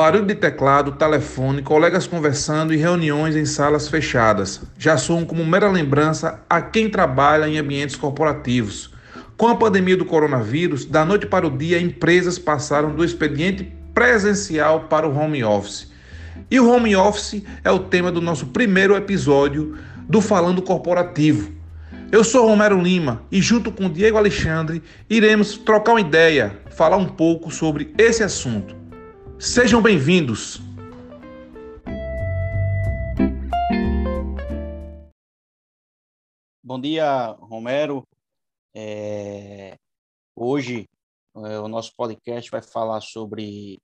Barulho de teclado, telefone, colegas conversando e reuniões em salas fechadas já soam como mera lembrança a quem trabalha em ambientes corporativos. Com a pandemia do coronavírus, da noite para o dia, empresas passaram do expediente presencial para o home office. E o home office é o tema do nosso primeiro episódio do Falando Corporativo. Eu sou Romero Lima e, junto com Diego Alexandre, iremos trocar uma ideia, falar um pouco sobre esse assunto. Sejam bem-vindos! Bom dia, Romero. É... Hoje é, o nosso podcast vai falar sobre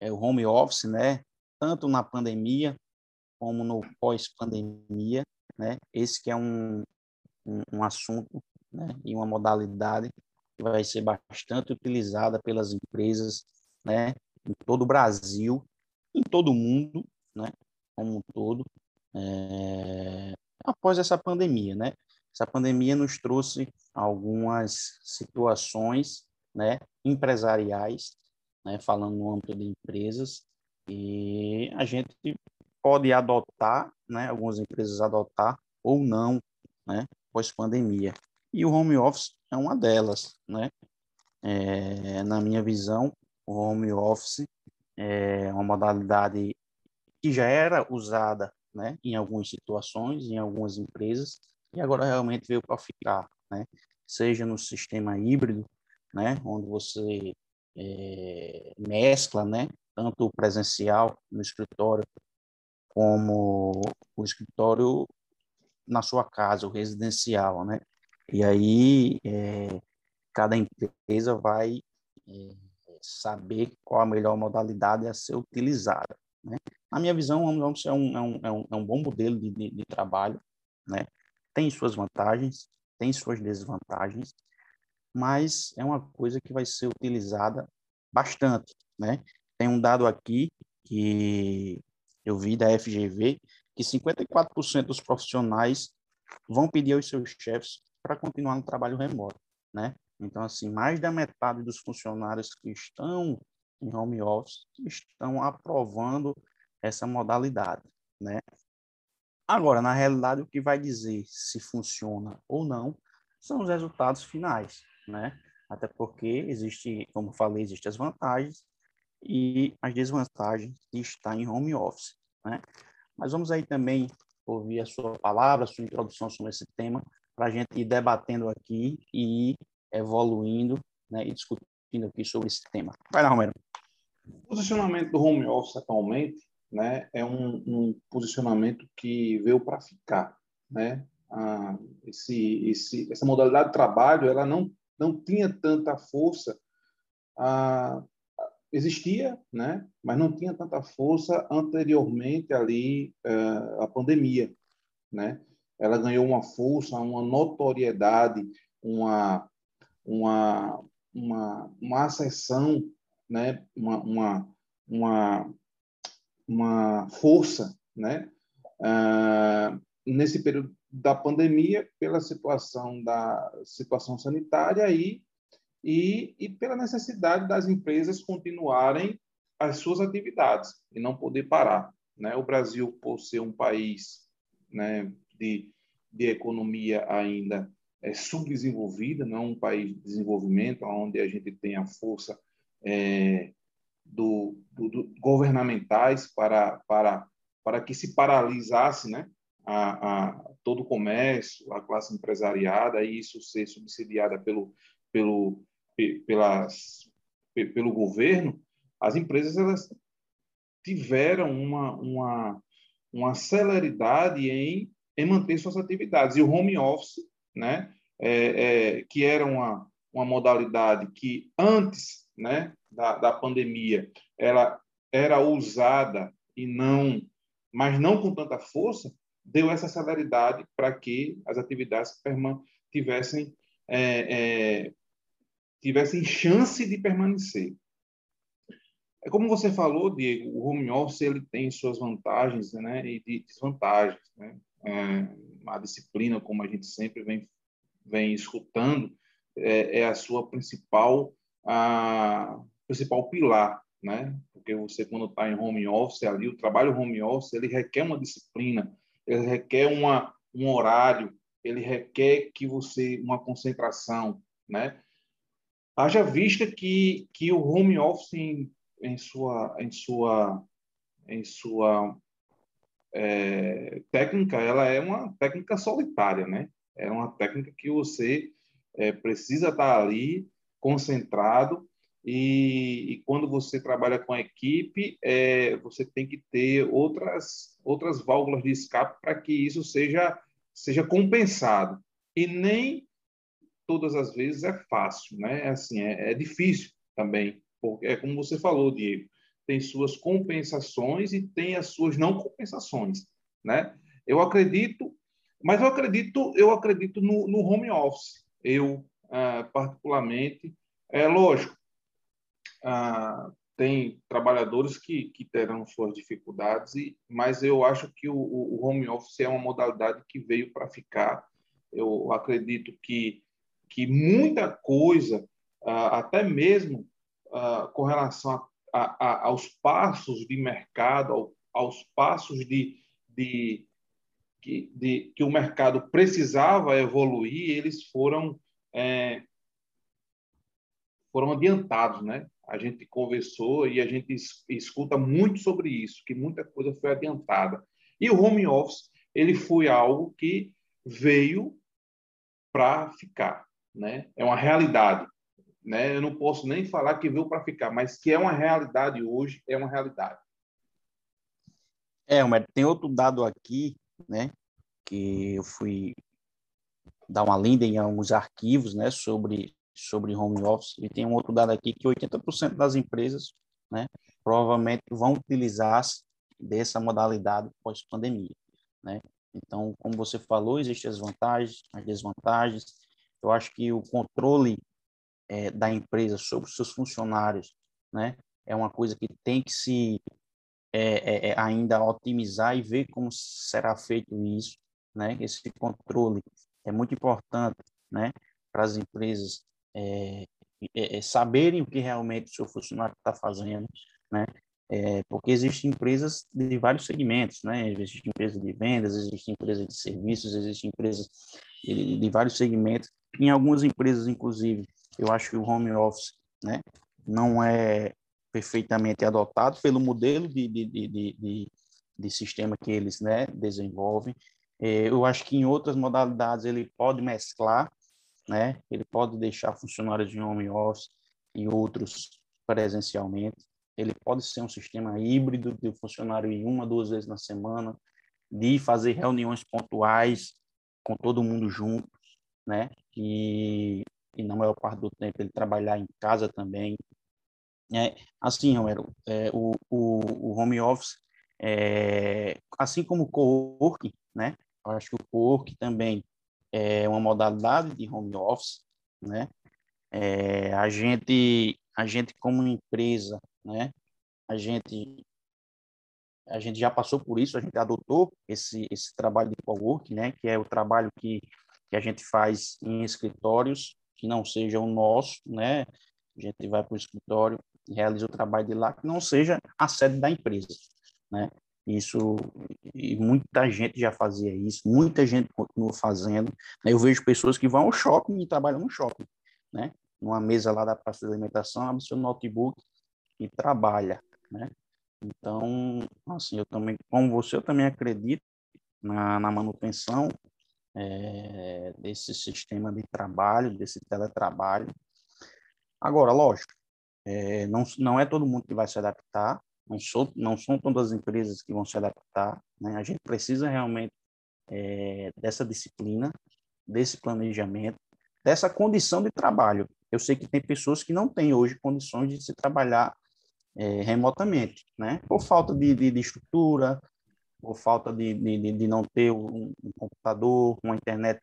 é, o home office, né? Tanto na pandemia como no pós-pandemia, né? Esse que é um, um, um assunto né? e uma modalidade que vai ser bastante utilizada pelas empresas, né? Em todo o Brasil, em todo o mundo, né, como um todo, é, após essa pandemia, né? Essa pandemia nos trouxe algumas situações, né, empresariais, né, falando no âmbito de empresas, e a gente pode adotar, né, algumas empresas adotar ou não, né, pós-pandemia. E o home office é uma delas, né? É, na minha visão, home office é uma modalidade que já era usada né, em algumas situações, em algumas empresas, e agora realmente veio para ficar, né? seja no sistema híbrido, né, onde você é, mescla né, tanto o presencial no escritório como o escritório na sua casa, o residencial, né? E aí é, cada empresa vai é, saber qual a melhor modalidade a ser utilizada. Né? Na minha visão, o office é um, é um, é um, é um bom modelo de, de, de trabalho, né? tem suas vantagens, tem suas desvantagens, mas é uma coisa que vai ser utilizada bastante. Né? Tem um dado aqui que eu vi da FGV, que 54% dos profissionais vão pedir aos seus chefes para continuar no trabalho remoto, né? Então, assim, mais da metade dos funcionários que estão em home office estão aprovando essa modalidade, né? Agora, na realidade, o que vai dizer se funciona ou não são os resultados finais, né? Até porque existe, como falei, existem as vantagens e as desvantagens de estar em home office, né? Mas vamos aí também ouvir a sua palavra, a sua introdução sobre esse tema, para a gente ir debatendo aqui e ir evoluindo né, e discutindo aqui sobre esse tema. Vai lá, Romero. O posicionamento do home office atualmente né, é um, um posicionamento que veio para ficar. Né? Ah, esse, esse, essa modalidade de trabalho ela não, não tinha tanta força, ah, existia, né? mas não tinha tanta força anteriormente ali ah, à pandemia. Né? Ela ganhou uma força, uma notoriedade, uma, uma, uma, uma acessão, né? uma, uma, uma, uma força né? Ah, nesse período da pandemia, pela situação da situação sanitária e, e, e pela necessidade das empresas continuarem as suas atividades e não poder parar. Né? O Brasil, por ser um país né, de, de economia ainda é, subdesenvolvida, não um país de desenvolvimento, onde a gente tem a força é, do, do, do, governamentais para, para, para que se paralisasse né, a, a, todo o comércio, a classe empresariada, e isso ser subsidiada pelo, pelo, pelas, pelo governo, as empresas elas tiveram uma, uma, uma celeridade em, em manter suas atividades. E o home office né, é, é, que era uma, uma modalidade que antes né, da, da pandemia ela era usada e não, mas não com tanta força, deu essa celeridade para que as atividades tivessem é, é, tivessem chance de permanecer. É como você falou, Diego, o home office ele tem suas vantagens né, e desvantagens. Né? É, a disciplina, como a gente sempre vem vem escutando é, é a sua principal a principal pilar, né? porque você, quando está em home office, ali, o trabalho home office, ele requer uma disciplina, ele requer uma, um horário, ele requer que você, uma concentração, né? Haja vista que, que o home office, em, em sua, em sua, em sua é, técnica, ela é uma técnica solitária, né? É uma técnica que você é, precisa estar ali concentrado e, e, quando você trabalha com a equipe, é, você tem que ter outras outras válvulas de escape para que isso seja seja compensado. E nem todas as vezes é fácil, né? Assim, é, é difícil também, porque é como você falou, Diego, tem suas compensações e tem as suas não compensações, né? Eu acredito, mas eu acredito, eu acredito no, no home office. Eu ah, particularmente, é lógico, ah, tem trabalhadores que, que terão suas dificuldades, e, mas eu acho que o, o home office é uma modalidade que veio para ficar. Eu acredito que que muita coisa, ah, até mesmo com relação a, a, aos passos de mercado, aos passos de, de, de, de, que o mercado precisava evoluir, eles foram é, foram adiantados, né? A gente conversou e a gente escuta muito sobre isso, que muita coisa foi adiantada. E o home office, ele foi algo que veio para ficar né? É uma realidade, né? Eu não posso nem falar que veio para ficar, mas que é uma realidade hoje, é uma realidade. É, mas tem outro dado aqui, né? Que eu fui dar uma lida em alguns arquivos, né? Sobre sobre home office e tem um outro dado aqui que 80% das empresas, né? Provavelmente vão utilizar dessa modalidade pós-pandemia, né? Então, como você falou, existem as vantagens, as desvantagens, eu acho que o controle é, da empresa sobre os seus funcionários, né, é uma coisa que tem que se é, é, é, ainda otimizar e ver como será feito isso, né? Esse controle é muito importante, né, para as empresas é, é, saberem o que realmente o seu funcionário está fazendo, né? Porque existem empresas de vários segmentos, né? Existem empresas de vendas, existem empresas de serviços, existem empresas de, de vários segmentos em algumas empresas, inclusive, eu acho que o home office né, não é perfeitamente adotado pelo modelo de, de, de, de, de sistema que eles né, desenvolvem. É, eu acho que em outras modalidades ele pode mesclar, né? Ele pode deixar funcionários de home office e outros presencialmente. Ele pode ser um sistema híbrido de funcionário ir uma, duas vezes na semana, de fazer reuniões pontuais com todo mundo junto, né? E, e na maior parte do tempo ele trabalhar em casa também. É, assim, Romero, é, o, o, o home office, é, assim como o co-work, né? Eu acho que o co-work também é uma modalidade de home office, né? É, a gente, a gente como empresa, né? A gente a gente já passou por isso, a gente adotou esse, esse trabalho de co-work, né, que é o trabalho que que a gente faz em escritórios que não seja o nosso, né? A gente vai para o escritório realiza o trabalho de lá que não seja a sede da empresa, né? Isso e muita gente já fazia isso, muita gente continua fazendo. Né? Eu vejo pessoas que vão ao shopping e trabalham no shopping, né? Numa mesa lá da praça de alimentação, abre seu notebook e trabalha, né? Então, assim, eu também, como você, eu também acredito na, na manutenção é, desse sistema de trabalho, desse teletrabalho. Agora, lógico, é, não, não é todo mundo que vai se adaptar, não, sou, não são todas as empresas que vão se adaptar, né? a gente precisa realmente é, dessa disciplina, desse planejamento, dessa condição de trabalho. Eu sei que tem pessoas que não têm hoje condições de se trabalhar é, remotamente, né? Por falta de, de, de, estrutura, por falta de, de, de não ter um, um, computador, uma internet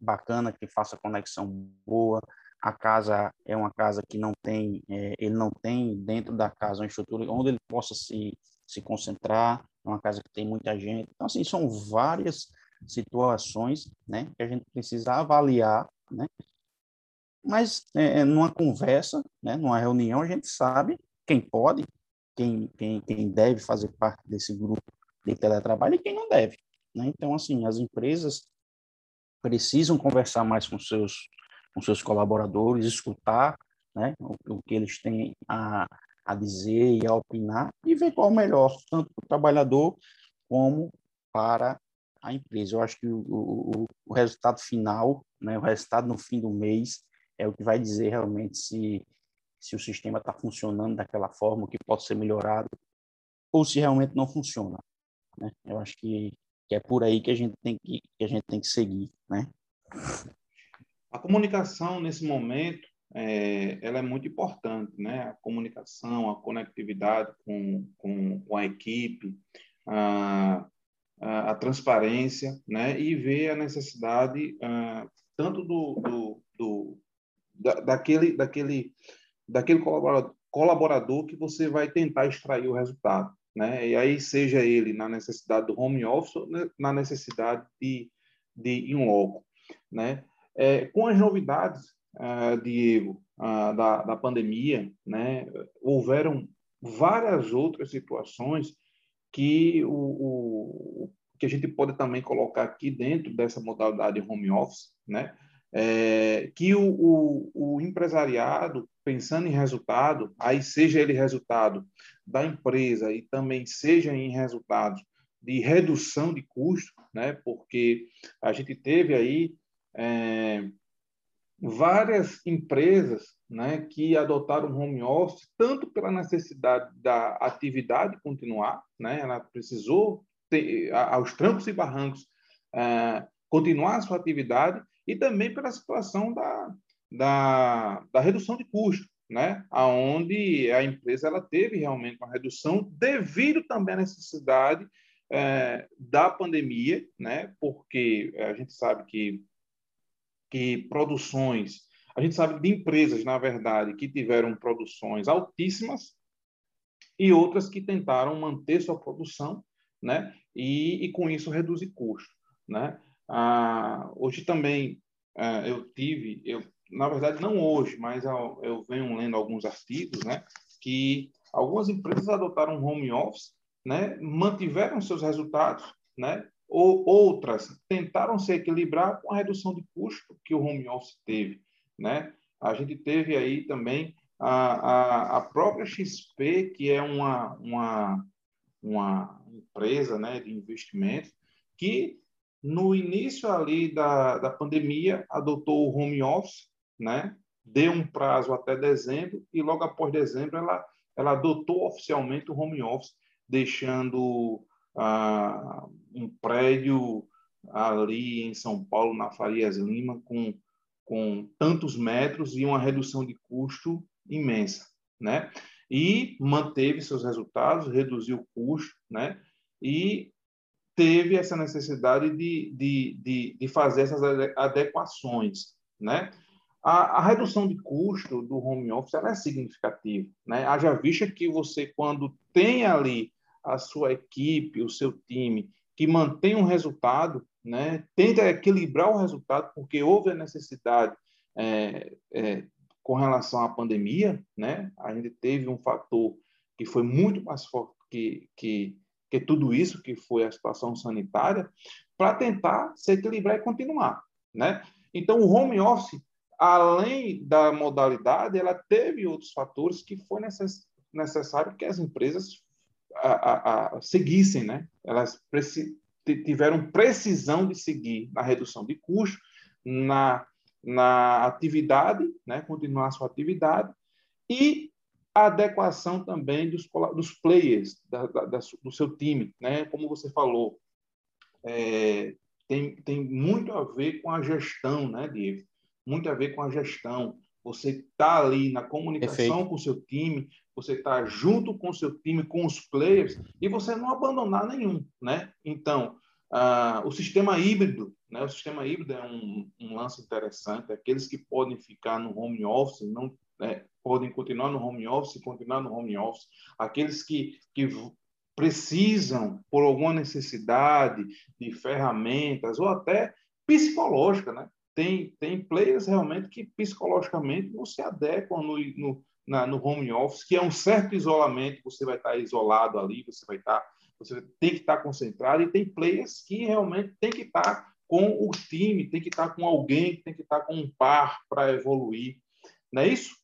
bacana que faça conexão boa. A casa é uma casa que não tem, é, ele não tem dentro da casa uma estrutura onde ele possa se, se concentrar, é uma casa que tem muita gente. Então, assim, são várias situações né, que a gente precisa avaliar, né? Mas é, é numa conversa, né, numa reunião, a gente sabe quem pode quem, quem, quem deve fazer parte desse grupo de teletrabalho e quem não deve. Né? Então, assim, as empresas precisam conversar mais com seus, com seus colaboradores, escutar né, o, o que eles têm a, a dizer e a opinar e ver qual é o melhor, tanto para o trabalhador como para a empresa. Eu acho que o, o, o resultado final, né, o resultado no fim do mês, é o que vai dizer realmente se, se o sistema está funcionando daquela forma, o que pode ser melhorado, ou se realmente não funciona. Né? Eu acho que, que é por aí que a gente tem que, que a gente tem que seguir, né? A comunicação nesse momento é, ela é muito importante, né? A comunicação, a conectividade com, com, com a equipe, a, a, a, transparência, né? E ver a necessidade uh, tanto do, do, do da, daquele daquele daquele colaborador, que você vai tentar extrair o resultado, né? E aí seja ele na necessidade do home office ou na necessidade de de em loco, né? É, com as novidades, uh, Diego, uh, da, da pandemia, né, houveram várias outras situações que o, o, que a gente pode também colocar aqui dentro dessa modalidade home office, né? É, que o, o, o, empresariado, pensando em resultado, aí seja ele resultado da empresa e também seja em resultados de redução de custo, né? porque a gente teve aí é, várias empresas né, que adotaram home office, tanto pela necessidade da atividade continuar, né, ela precisou, ter, aos trancos e barrancos, é, continuar a sua atividade, e também pela situação da, da, da redução de custo, né, aonde a empresa ela teve realmente uma redução devido também à necessidade é, da pandemia, né, porque a gente sabe que que produções, a gente sabe de empresas, na verdade, que tiveram produções altíssimas e outras que tentaram manter sua produção, né? E, e com isso reduzir custo, né? Ah, hoje também ah, eu tive, eu na verdade não hoje, mas eu, eu venho lendo alguns artigos, né? Que algumas empresas adotaram home office, né? Mantiveram seus resultados, né? Ou outras tentaram se equilibrar com a redução de custo que o home office teve. Né? A gente teve aí também a, a, a própria XP, que é uma, uma, uma empresa né, de investimento, que no início ali da, da pandemia adotou o home office, né? deu um prazo até dezembro e logo após dezembro ela, ela adotou oficialmente o home office, deixando ah, um prédio ali em São Paulo, na Farias Lima, com, com tantos metros e uma redução de custo imensa, né? E manteve seus resultados, reduziu o custo, né? E teve essa necessidade de, de, de, de fazer essas adequações, né? A, a, redução de custo do home office é significativa, né? Haja vista que você, quando tem ali a sua equipe, o seu time, que mantém um resultado, né? tenta equilibrar o resultado, porque houve a necessidade é, é, com relação à pandemia, né? a gente teve um fator que foi muito mais forte que, que, que tudo isso, que foi a situação sanitária, para tentar se equilibrar e continuar. Né? Então, o home office, além da modalidade, ela teve outros fatores que foi necess, necessário que as empresas a, a, seguissem, né? Elas preci tiveram precisão de seguir na redução de custo, na, na atividade, né? Continuar a sua atividade e a adequação também dos, dos players da, da, do seu time, né? Como você falou, é, tem, tem muito a ver com a gestão, né, Diego? Muito a ver com a gestão. Você está ali na comunicação Perfeito. com o seu time, você está junto com o seu time, com os players, e você não abandonar nenhum, né? Então, uh, o sistema híbrido, né? O sistema híbrido é um, um, lance interessante. Aqueles que podem ficar no home office, não né? podem continuar no home office, continuar no home office. Aqueles que, que precisam, por alguma necessidade de ferramentas ou até psicológica, né? Tem, tem players realmente que psicologicamente não se adequam no, no, na, no home office, que é um certo isolamento, você vai estar isolado ali, você vai estar, você tem que estar concentrado, e tem players que realmente tem que estar com o time, tem que estar com alguém, tem que estar com um par para evoluir. Não é isso?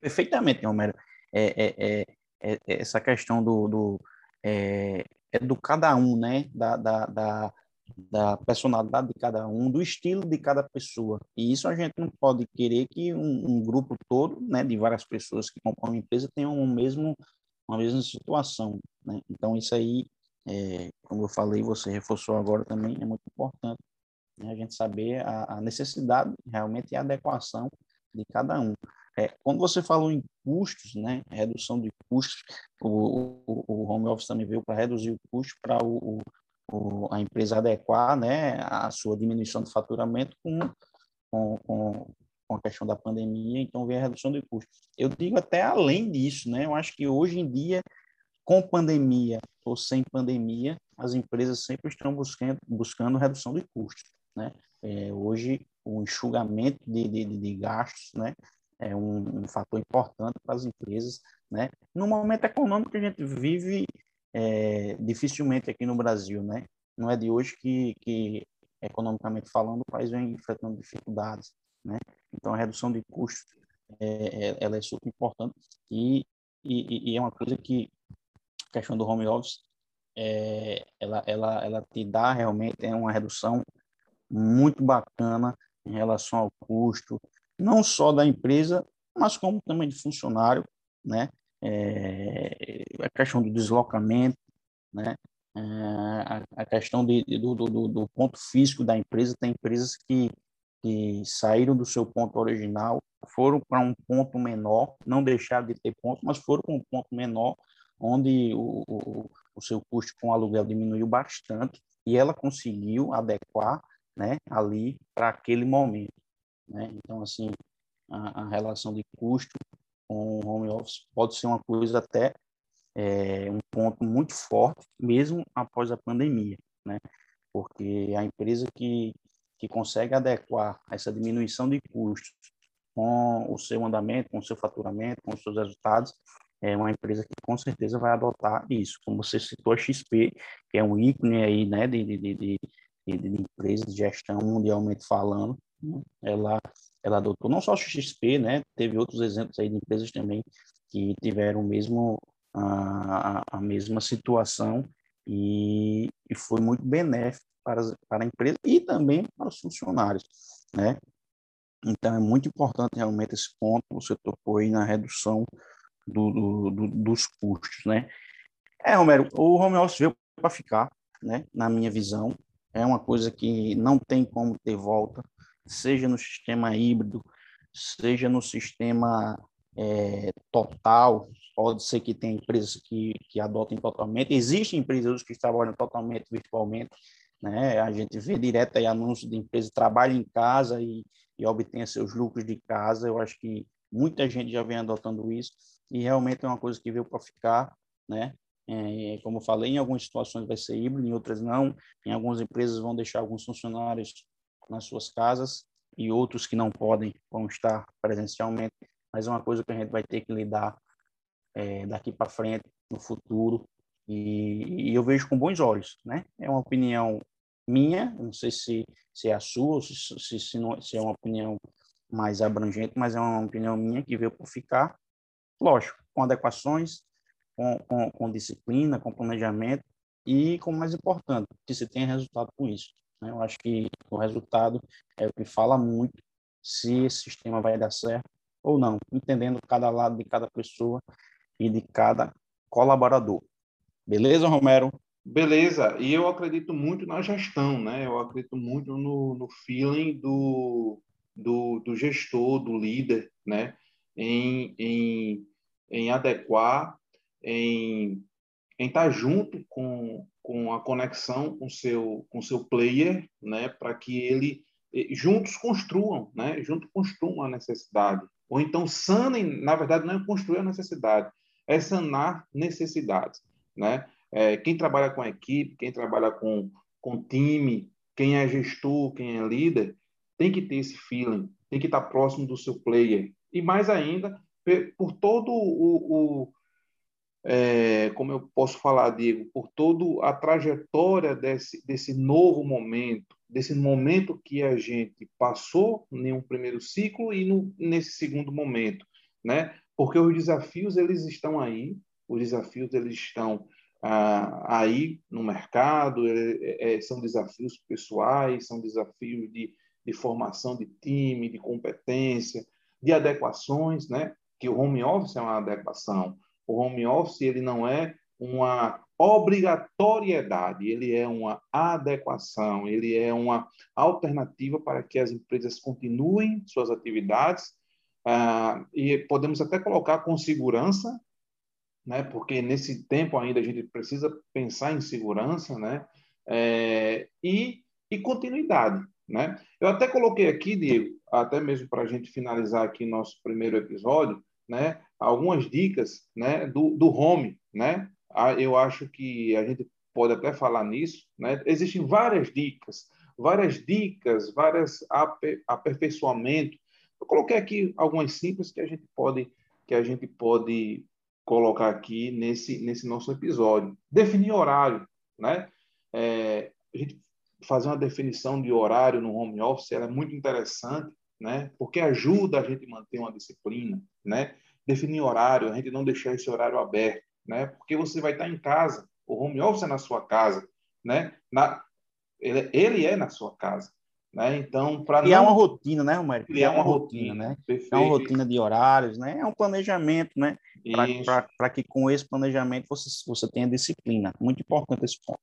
Perfeitamente, Romero. É, é, é, é, essa questão do, do é, é, do cada um, né? Da, da, da, da, personalidade de cada um, do estilo de cada pessoa. E isso a gente não pode querer que um, um grupo todo, né, de várias pessoas que compõem uma empresa tenham o mesmo, uma mesma situação. Né? Então, isso aí, é, como eu falei, você reforçou agora também, é muito importante né, a gente saber a, a necessidade realmente e a adequação de cada um. É, quando você falou em custos, né, redução de custos, o, o, o home office também veio para reduzir o custo para o, o, a empresa adequar né, a sua diminuição de faturamento com, com, com, com a questão da pandemia, então veio a redução de custos. Eu digo até além disso, né, eu acho que hoje em dia, com pandemia ou sem pandemia, as empresas sempre estão buscando, buscando redução de custos. Né? É, hoje, o enxugamento de, de, de gastos né, é um, um, fator importante para as empresas, né? No momento econômico que a gente vive, é, dificilmente aqui no Brasil, né? Não é de hoje que, que economicamente falando, o país vem enfrentando dificuldades, né? Então, a redução de custos, é, é, ela é super importante e, e, e, é uma coisa que a questão do home office, é, ela, ela, ela te dá realmente é uma redução muito bacana em relação ao custo, não só da empresa, mas como também de funcionário, né? É, a questão do deslocamento, né? É, a, questão de, do, do, do, ponto físico da empresa, tem empresas que, que saíram do seu ponto original, foram para um ponto menor, não deixaram de ter ponto, mas foram para um ponto menor, onde o, o, o seu custo com aluguel diminuiu bastante e ela conseguiu adequar né, ali para aquele momento. Né? Então, assim, a, a, relação de custo com o home office pode ser uma coisa até é, um ponto muito forte, mesmo após a pandemia, né? Porque a empresa que, que consegue adequar essa diminuição de custos com o seu andamento, com o seu faturamento, com os seus resultados, é uma empresa que com certeza vai adotar isso. Como você citou a XP, que é um ícone aí, né, de, de, de, de, de empresas de gestão mundialmente falando, ela, ela adotou não só o XP, né? Teve outros exemplos aí de empresas também que tiveram mesmo a, a mesma situação e, e foi muito benéfico para, para a empresa e também para os funcionários, né? Então, é muito importante realmente esse ponto, você tocou aí na redução do, do, do, dos custos, né? É, Romero, o home office veio para ficar, né? Na minha visão, é uma coisa que não tem como ter volta seja no sistema híbrido, seja no sistema é, total, pode ser que tenha empresas que, que adotem totalmente, existem empresas que trabalham totalmente virtualmente, né? a gente vê direto aí anúncios de empresas que trabalham em casa e, e obtêm seus lucros de casa, eu acho que muita gente já vem adotando isso, e realmente é uma coisa que veio para ficar, né? É, como eu falei, em algumas situações vai ser híbrido, em outras não. Em algumas empresas vão deixar alguns funcionários nas suas casas e outros que não podem vão estar presencialmente, mas é uma coisa que a gente vai ter que lidar é, daqui para frente, no futuro, e, e, eu vejo com bons olhos, né? É uma opinião minha, não sei se, se é a sua, se, se, se, não, se é uma opinião mais abrangente, mas é uma opinião minha que veio por ficar, lógico, com adequações, com, com, com disciplina, com planejamento e, como mais importante, que se tenha resultado com isso. Né? Eu acho que o resultado é o que fala muito se esse sistema vai dar certo ou não, entendendo cada lado de cada pessoa e de cada colaborador. Beleza, Romero? Beleza, e eu acredito muito na gestão, né? Eu acredito muito no, no feeling do, do, do gestor, do líder, né? Em, em, em adequar, em, em estar junto com, com a conexão com seu com seu player, né, para que ele eh, juntos construam, né, junto construam a necessidade. Ou então sanem, na verdade não é construir a necessidade, é sanar necessidades, né? É, quem trabalha com equipe, quem trabalha com com time, quem é gestor, quem é líder, tem que ter esse feeling, tem que estar próximo do seu player. E mais ainda, por todo o, o é, como eu posso falar, Diego, por toda a trajetória desse, desse novo momento, desse momento que a gente passou em um primeiro ciclo e no, nesse segundo momento, né? Porque os desafios eles estão aí, os desafios eles estão ah, aí no mercado, é, é, são desafios pessoais, são desafios de, de formação de time, de competência, de adequações, né? Que o home office é uma adequação. O home office ele não é uma obrigatoriedade, ele é uma adequação, ele é uma alternativa para que as empresas continuem suas atividades ah, e podemos até colocar com segurança, né? Porque nesse tempo ainda a gente precisa pensar em segurança, né? É, e, e continuidade, né? Eu até coloquei aqui, Diego, até mesmo para a gente finalizar aqui nosso primeiro episódio, né? Algumas dicas, né? Do, do home, né? Ah, eu acho que a gente pode até falar nisso, né? Existem várias dicas, várias dicas, várias aperfeiçoamento. Eu coloquei aqui algumas simples que a gente pode que a gente pode colocar aqui nesse nesse nosso episódio. Definir horário, né? É, a gente fazer uma definição de horário no home office é muito interessante, né? Porque ajuda a gente a manter uma disciplina, né? Definir horário, a gente não deixar esse horário aberto né? Porque você vai estar em casa, o home office é na sua casa, né? Na, ele, ele é na sua casa, né? Então, para não... é uma rotina, né, Romário? é uma rotina, rotina né? Perfeito. É uma rotina de horários, né? É um planejamento, né? Para que com esse planejamento você, você tenha disciplina. Muito importante esse ponto.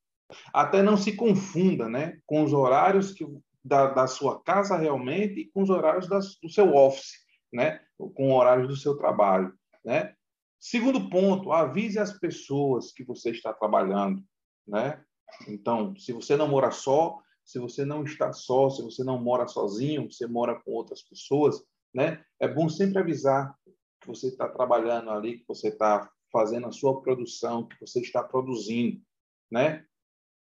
Até não se confunda, né? Com os horários que, da, da sua casa realmente e com os horários da, do seu office, né? Com horários do seu trabalho, né? Segundo ponto, avise as pessoas que você está trabalhando, né? Então, se você não mora só, se você não está só, se você não mora sozinho, você mora com outras pessoas, né? É bom sempre avisar que você está trabalhando ali, que você está fazendo a sua produção, que você está produzindo, né?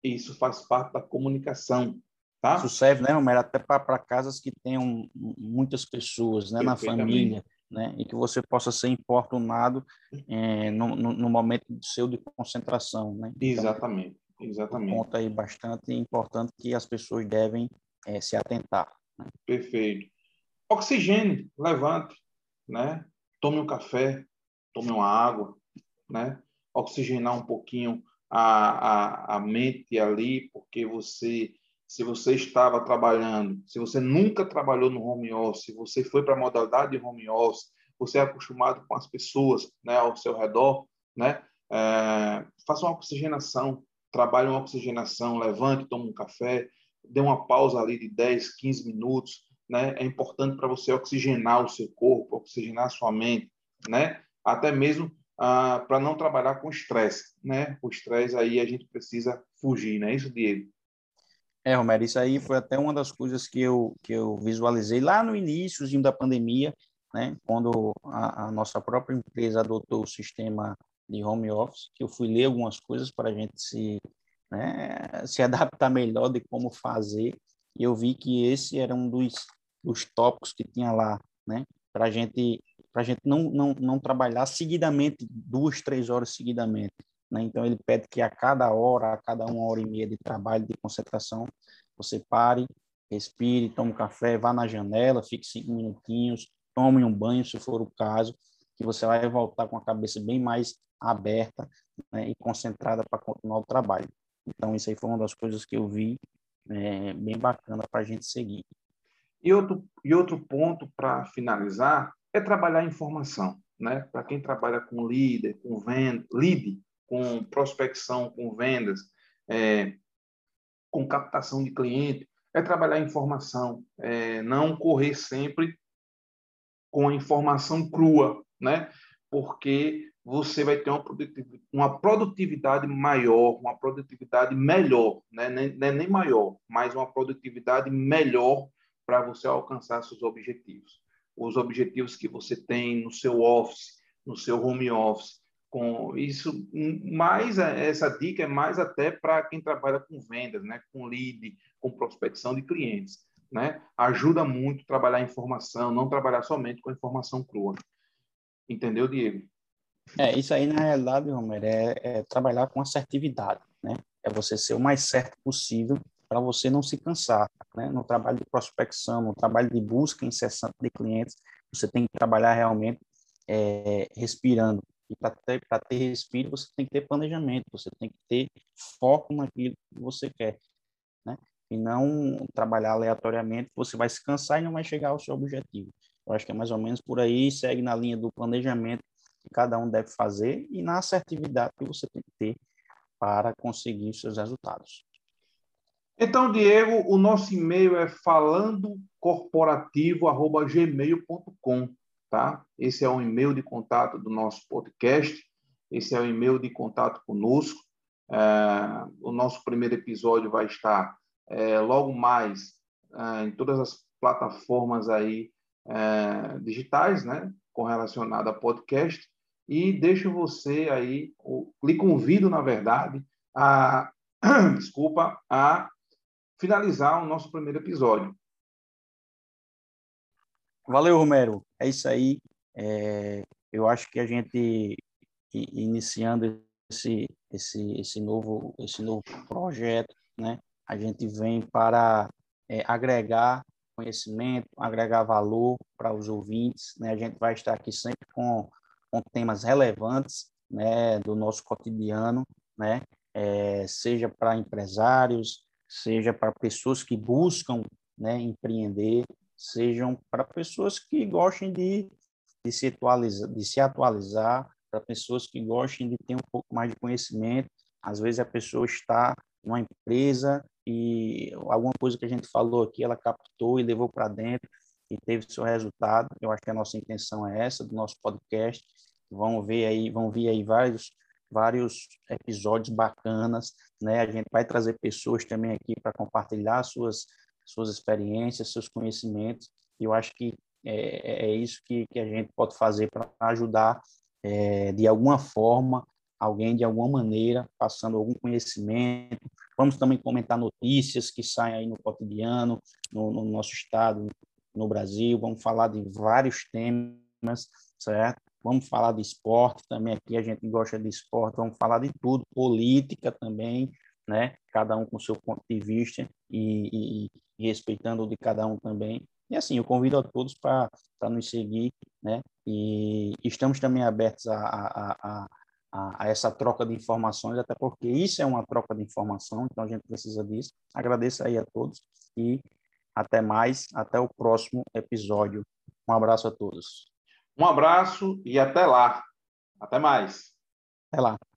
Isso faz parte da comunicação, tá? Isso serve, né, Romero, até para casas que tenham muitas pessoas, né, na família né, e que você possa ser importunado é, no, no, no, momento seu de concentração. Né? Então, exatamente, exatamente. Um ponto aí bastante importante que as pessoas devem é, se atentar. Né? Perfeito. Oxigênio, levante, né? tome um café, tome uma água, né? oxigenar um pouquinho a, a, a mente ali, porque você se você estava trabalhando, se você nunca trabalhou no home office, você foi para a modalidade de home office, você é acostumado com as pessoas né, ao seu redor, né? É, faça uma oxigenação, trabalhe uma oxigenação, levante, tome um café, dê uma pausa ali de 10, 15 minutos, né? É importante para você oxigenar o seu corpo, oxigenar a sua mente, né? Até mesmo ah, para não trabalhar com estresse, né? O estresse aí a gente precisa fugir, não é isso, Diego? É, Romero, isso aí foi até uma das coisas que eu, que eu visualizei lá no início da pandemia, né, quando a, a, nossa própria empresa adotou o sistema de home office, que eu fui ler algumas coisas para a gente se, né, se adaptar melhor de como fazer, e eu vi que esse era um dos, dos tópicos que tinha lá, né, para gente, a gente não, não, não trabalhar seguidamente, duas, três horas seguidamente, né? Então, ele pede que a cada hora, a cada uma hora e meia de trabalho, de concentração, você pare, respire, tome um café, vá na janela, fique cinco minutinhos, tome um banho, se for o caso, que você vai voltar com a cabeça bem mais aberta né, e concentrada para continuar o trabalho. Então, isso aí foi uma das coisas que eu vi é, bem bacana para a gente seguir. E outro, e outro ponto para finalizar é trabalhar a informação. Né? Para quem trabalha com líder, com venda, lead, com prospecção, com vendas, é, com captação de cliente, é trabalhar informação, é, não correr sempre com a informação crua, né? Porque você vai ter uma produtividade, maior, uma produtividade melhor, né? Nem, é nem maior, mas uma produtividade melhor para você alcançar seus objetivos. Os objetivos que você tem no seu office, no seu home office, com isso mais essa dica é mais até para quem trabalha com vendas, né, com lead, com prospecção de clientes. Né? Ajuda muito trabalhar informação, não trabalhar somente com informação crua. Entendeu, Diego? É, isso aí, na realidade, Romero, é, é trabalhar com assertividade, né? É você ser o mais certo possível para você não se cansar, né? No trabalho de prospecção, no trabalho de busca incessante de clientes, você tem que trabalhar realmente é, respirando. E para ter, ter respiro, você tem que ter planejamento, você tem que ter foco naquilo que você quer, né? E não trabalhar aleatoriamente, você vai se cansar e não vai chegar ao seu objetivo. Eu acho que é mais ou menos por aí, segue na linha do planejamento que cada um deve fazer e na assertividade que você tem que ter para conseguir seus resultados. Então, Diego, o nosso e-mail é falandocorporativo@gmail.com, tá? Esse é o e-mail de contato do nosso podcast. Esse é o e-mail de contato conosco. É, o nosso primeiro episódio vai estar é, logo mais é, em todas as plataformas aí é, digitais, né, com relacionado a podcast. E deixo você aí, lhe convido, na verdade, a, desculpa, a finalizar o nosso primeiro episódio. Valeu, Romero. É isso aí. É, eu acho que a gente iniciando esse esse esse novo esse novo projeto, né? A gente vem para é, agregar conhecimento, agregar valor para os ouvintes. Né? A gente vai estar aqui sempre com, com temas relevantes né, do nosso cotidiano, né? É, seja para empresários, seja para pessoas que buscam né, empreender, sejam para pessoas que gostem de, de, se atualizar, de se atualizar, para pessoas que gostem de ter um pouco mais de conhecimento. Às vezes a pessoa está numa empresa e alguma coisa que a gente falou aqui, ela captou e levou para dentro e teve seu resultado. Eu acho que a nossa intenção é essa do nosso podcast. Vão ver aí, vão vir aí vários vários episódios bacanas, né? A gente vai trazer pessoas também aqui para compartilhar suas suas experiências, seus conhecimentos. E eu acho que é, é isso que, que a gente pode fazer para ajudar é, de alguma forma alguém de alguma maneira passando algum conhecimento. Vamos também comentar notícias que saem aí no cotidiano, no, no nosso estado, no Brasil. Vamos falar de vários temas, certo? Vamos falar de esporte também aqui, a gente gosta de esporte, vamos falar de tudo, política também, né? Cada um com seu ponto de vista e, e, e respeitando o de cada um também. E assim, eu convido a todos para nos seguir, né? E estamos também abertos a, a, a a, a, essa troca de informações, até porque isso é uma troca de informação, então a gente precisa disso. Agradeço aí a todos e até mais, até o próximo episódio. Um abraço a todos. Um abraço e até lá. Até mais. Até lá.